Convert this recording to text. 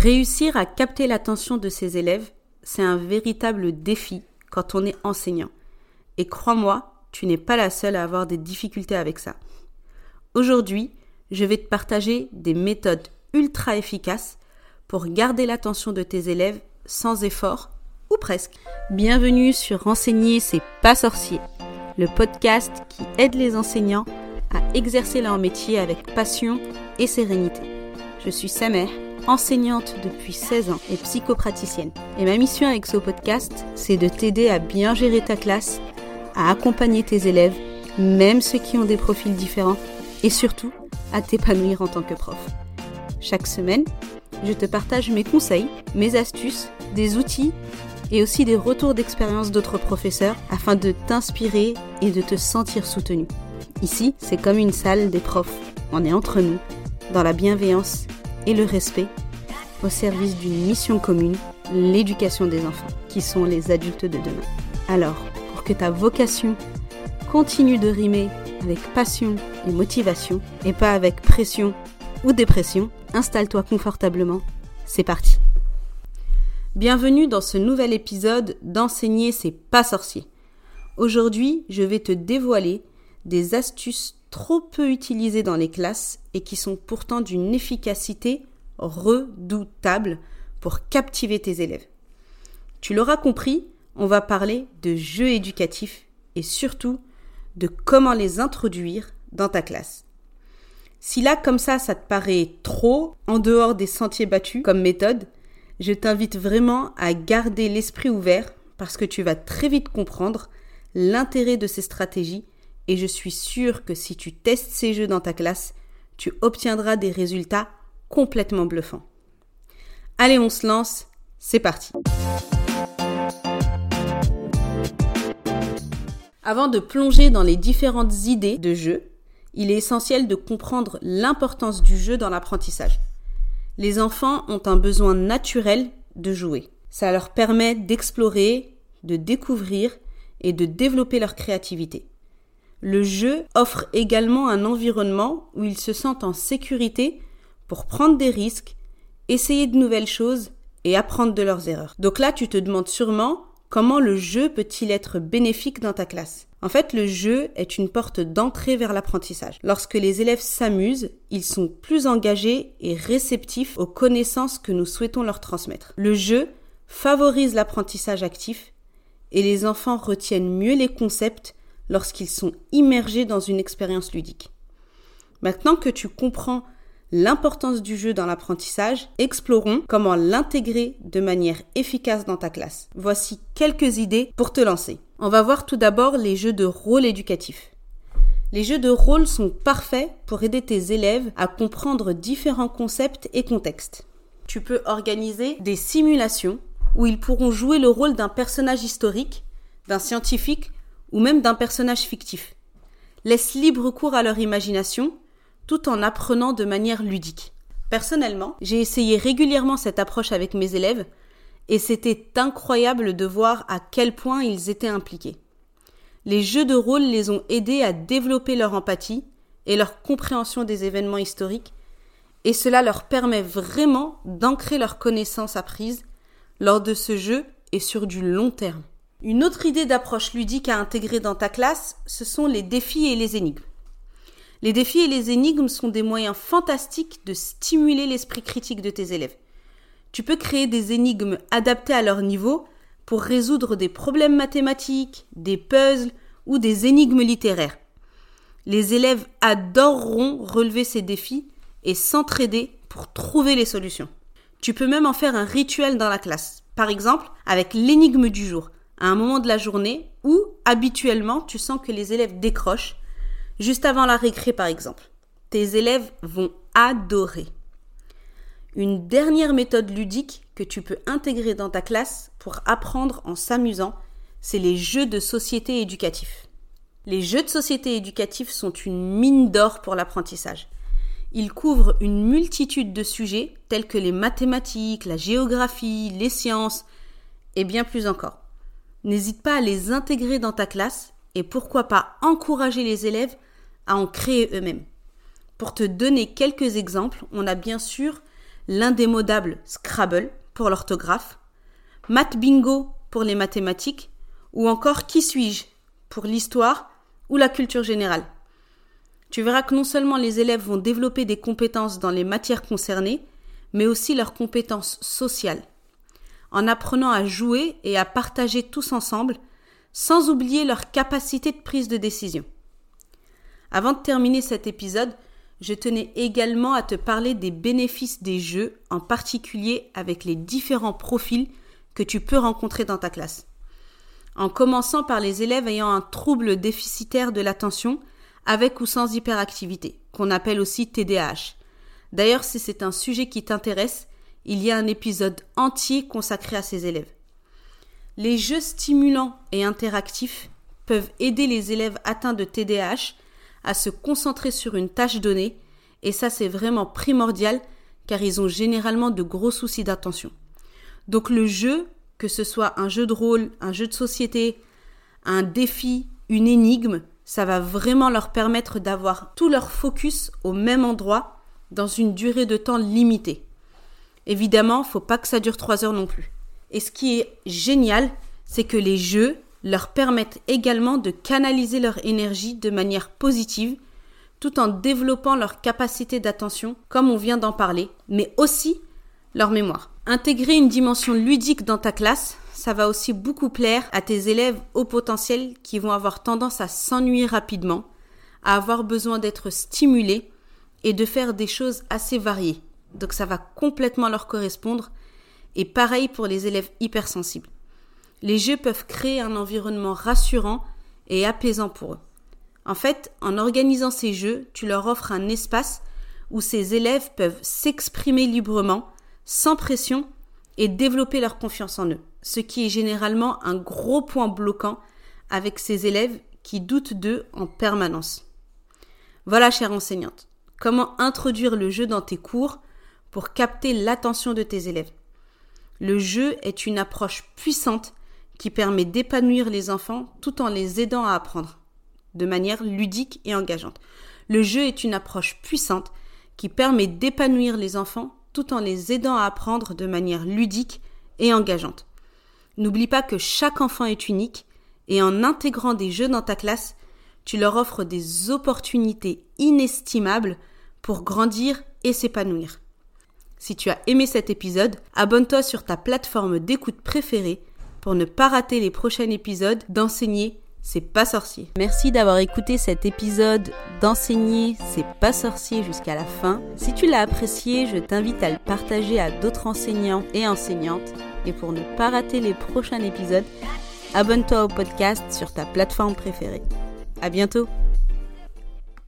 Réussir à capter l'attention de ses élèves, c'est un véritable défi quand on est enseignant. Et crois-moi, tu n'es pas la seule à avoir des difficultés avec ça. Aujourd'hui, je vais te partager des méthodes ultra efficaces pour garder l'attention de tes élèves sans effort ou presque. Bienvenue sur Renseigner, c'est pas sorcier, le podcast qui aide les enseignants à exercer leur métier avec passion et sérénité. Je suis Samer, enseignante depuis 16 ans et psychopraticienne. Et ma mission avec ce podcast, c'est de t'aider à bien gérer ta classe, à accompagner tes élèves, même ceux qui ont des profils différents, et surtout à t'épanouir en tant que prof. Chaque semaine, je te partage mes conseils, mes astuces, des outils et aussi des retours d'expérience d'autres professeurs afin de t'inspirer et de te sentir soutenu. Ici, c'est comme une salle des profs. On est entre nous, dans la bienveillance et le respect, au service d'une mission commune, l'éducation des enfants, qui sont les adultes de demain. Alors, pour que ta vocation continue de rimer avec passion et motivation, et pas avec pression ou dépression, installe-toi confortablement. C'est parti. Bienvenue dans ce nouvel épisode d'Enseigner c'est pas sorcier. Aujourd'hui, je vais te dévoiler des astuces trop peu utilisées dans les classes et qui sont pourtant d'une efficacité redoutable pour captiver tes élèves. Tu l'auras compris, on va parler de jeux éducatifs et surtout de comment les introduire dans ta classe. Si là, comme ça, ça te paraît trop en dehors des sentiers battus comme méthode, je t'invite vraiment à garder l'esprit ouvert parce que tu vas très vite comprendre l'intérêt de ces stratégies et je suis sûre que si tu testes ces jeux dans ta classe, tu obtiendras des résultats complètement bluffants. Allez, on se lance, c'est parti. Avant de plonger dans les différentes idées de jeu, il est essentiel de comprendre l'importance du jeu dans l'apprentissage. Les enfants ont un besoin naturel de jouer. Ça leur permet d'explorer, de découvrir et de développer leur créativité. Le jeu offre également un environnement où ils se sentent en sécurité pour prendre des risques, essayer de nouvelles choses et apprendre de leurs erreurs. Donc là, tu te demandes sûrement comment le jeu peut-il être bénéfique dans ta classe. En fait, le jeu est une porte d'entrée vers l'apprentissage. Lorsque les élèves s'amusent, ils sont plus engagés et réceptifs aux connaissances que nous souhaitons leur transmettre. Le jeu favorise l'apprentissage actif et les enfants retiennent mieux les concepts lorsqu'ils sont immergés dans une expérience ludique. Maintenant que tu comprends l'importance du jeu dans l'apprentissage, explorons comment l'intégrer de manière efficace dans ta classe. Voici quelques idées pour te lancer. On va voir tout d'abord les jeux de rôle éducatifs. Les jeux de rôle sont parfaits pour aider tes élèves à comprendre différents concepts et contextes. Tu peux organiser des simulations où ils pourront jouer le rôle d'un personnage historique, d'un scientifique ou même d'un personnage fictif. Laisse libre cours à leur imagination tout en apprenant de manière ludique. Personnellement, j'ai essayé régulièrement cette approche avec mes élèves et c'était incroyable de voir à quel point ils étaient impliqués. Les jeux de rôle les ont aidés à développer leur empathie et leur compréhension des événements historiques et cela leur permet vraiment d'ancrer leurs connaissances apprises lors de ce jeu et sur du long terme. Une autre idée d'approche ludique à intégrer dans ta classe, ce sont les défis et les énigmes. Les défis et les énigmes sont des moyens fantastiques de stimuler l'esprit critique de tes élèves. Tu peux créer des énigmes adaptées à leur niveau pour résoudre des problèmes mathématiques, des puzzles ou des énigmes littéraires. Les élèves adoreront relever ces défis et s'entraider pour trouver les solutions. Tu peux même en faire un rituel dans la classe. Par exemple, avec l'énigme du jour, à un moment de la journée où habituellement tu sens que les élèves décrochent Juste avant la récré, par exemple. Tes élèves vont adorer. Une dernière méthode ludique que tu peux intégrer dans ta classe pour apprendre en s'amusant, c'est les jeux de société éducatifs. Les jeux de société éducatifs sont une mine d'or pour l'apprentissage. Ils couvrent une multitude de sujets tels que les mathématiques, la géographie, les sciences et bien plus encore. N'hésite pas à les intégrer dans ta classe et pourquoi pas encourager les élèves à en créer eux-mêmes. Pour te donner quelques exemples, on a bien sûr l'indémodable Scrabble pour l'orthographe, Math Bingo pour les mathématiques, ou encore Qui suis-je pour l'histoire ou la culture générale. Tu verras que non seulement les élèves vont développer des compétences dans les matières concernées, mais aussi leurs compétences sociales. En apprenant à jouer et à partager tous ensemble, sans oublier leur capacité de prise de décision. Avant de terminer cet épisode, je tenais également à te parler des bénéfices des jeux, en particulier avec les différents profils que tu peux rencontrer dans ta classe. En commençant par les élèves ayant un trouble déficitaire de l'attention, avec ou sans hyperactivité, qu'on appelle aussi TDAH. D'ailleurs, si c'est un sujet qui t'intéresse, il y a un épisode entier consacré à ces élèves. Les jeux stimulants et interactifs peuvent aider les élèves atteints de TDAH à se concentrer sur une tâche donnée, et ça c'est vraiment primordial car ils ont généralement de gros soucis d'attention. Donc le jeu, que ce soit un jeu de rôle, un jeu de société, un défi, une énigme, ça va vraiment leur permettre d'avoir tout leur focus au même endroit dans une durée de temps limitée. Évidemment, faut pas que ça dure trois heures non plus. Et ce qui est génial, c'est que les jeux leur permettent également de canaliser leur énergie de manière positive tout en développant leur capacité d'attention, comme on vient d'en parler, mais aussi leur mémoire. Intégrer une dimension ludique dans ta classe, ça va aussi beaucoup plaire à tes élèves au potentiel qui vont avoir tendance à s'ennuyer rapidement, à avoir besoin d'être stimulés et de faire des choses assez variées. Donc ça va complètement leur correspondre. Et pareil pour les élèves hypersensibles. Les jeux peuvent créer un environnement rassurant et apaisant pour eux. En fait, en organisant ces jeux, tu leur offres un espace où ces élèves peuvent s'exprimer librement, sans pression, et développer leur confiance en eux, ce qui est généralement un gros point bloquant avec ces élèves qui doutent d'eux en permanence. Voilà, chère enseignante, comment introduire le jeu dans tes cours pour capter l'attention de tes élèves. Le jeu est une approche puissante qui permet d'épanouir les enfants tout en les aidant à apprendre de manière ludique et engageante. Le jeu est une approche puissante qui permet d'épanouir les enfants tout en les aidant à apprendre de manière ludique et engageante. N'oublie pas que chaque enfant est unique et en intégrant des jeux dans ta classe, tu leur offres des opportunités inestimables pour grandir et s'épanouir. Si tu as aimé cet épisode, abonne-toi sur ta plateforme d'écoute préférée pour ne pas rater les prochains épisodes d'Enseigner, c'est pas sorcier. Merci d'avoir écouté cet épisode d'Enseigner, c'est pas sorcier jusqu'à la fin. Si tu l'as apprécié, je t'invite à le partager à d'autres enseignants et enseignantes. Et pour ne pas rater les prochains épisodes, abonne-toi au podcast sur ta plateforme préférée. À bientôt!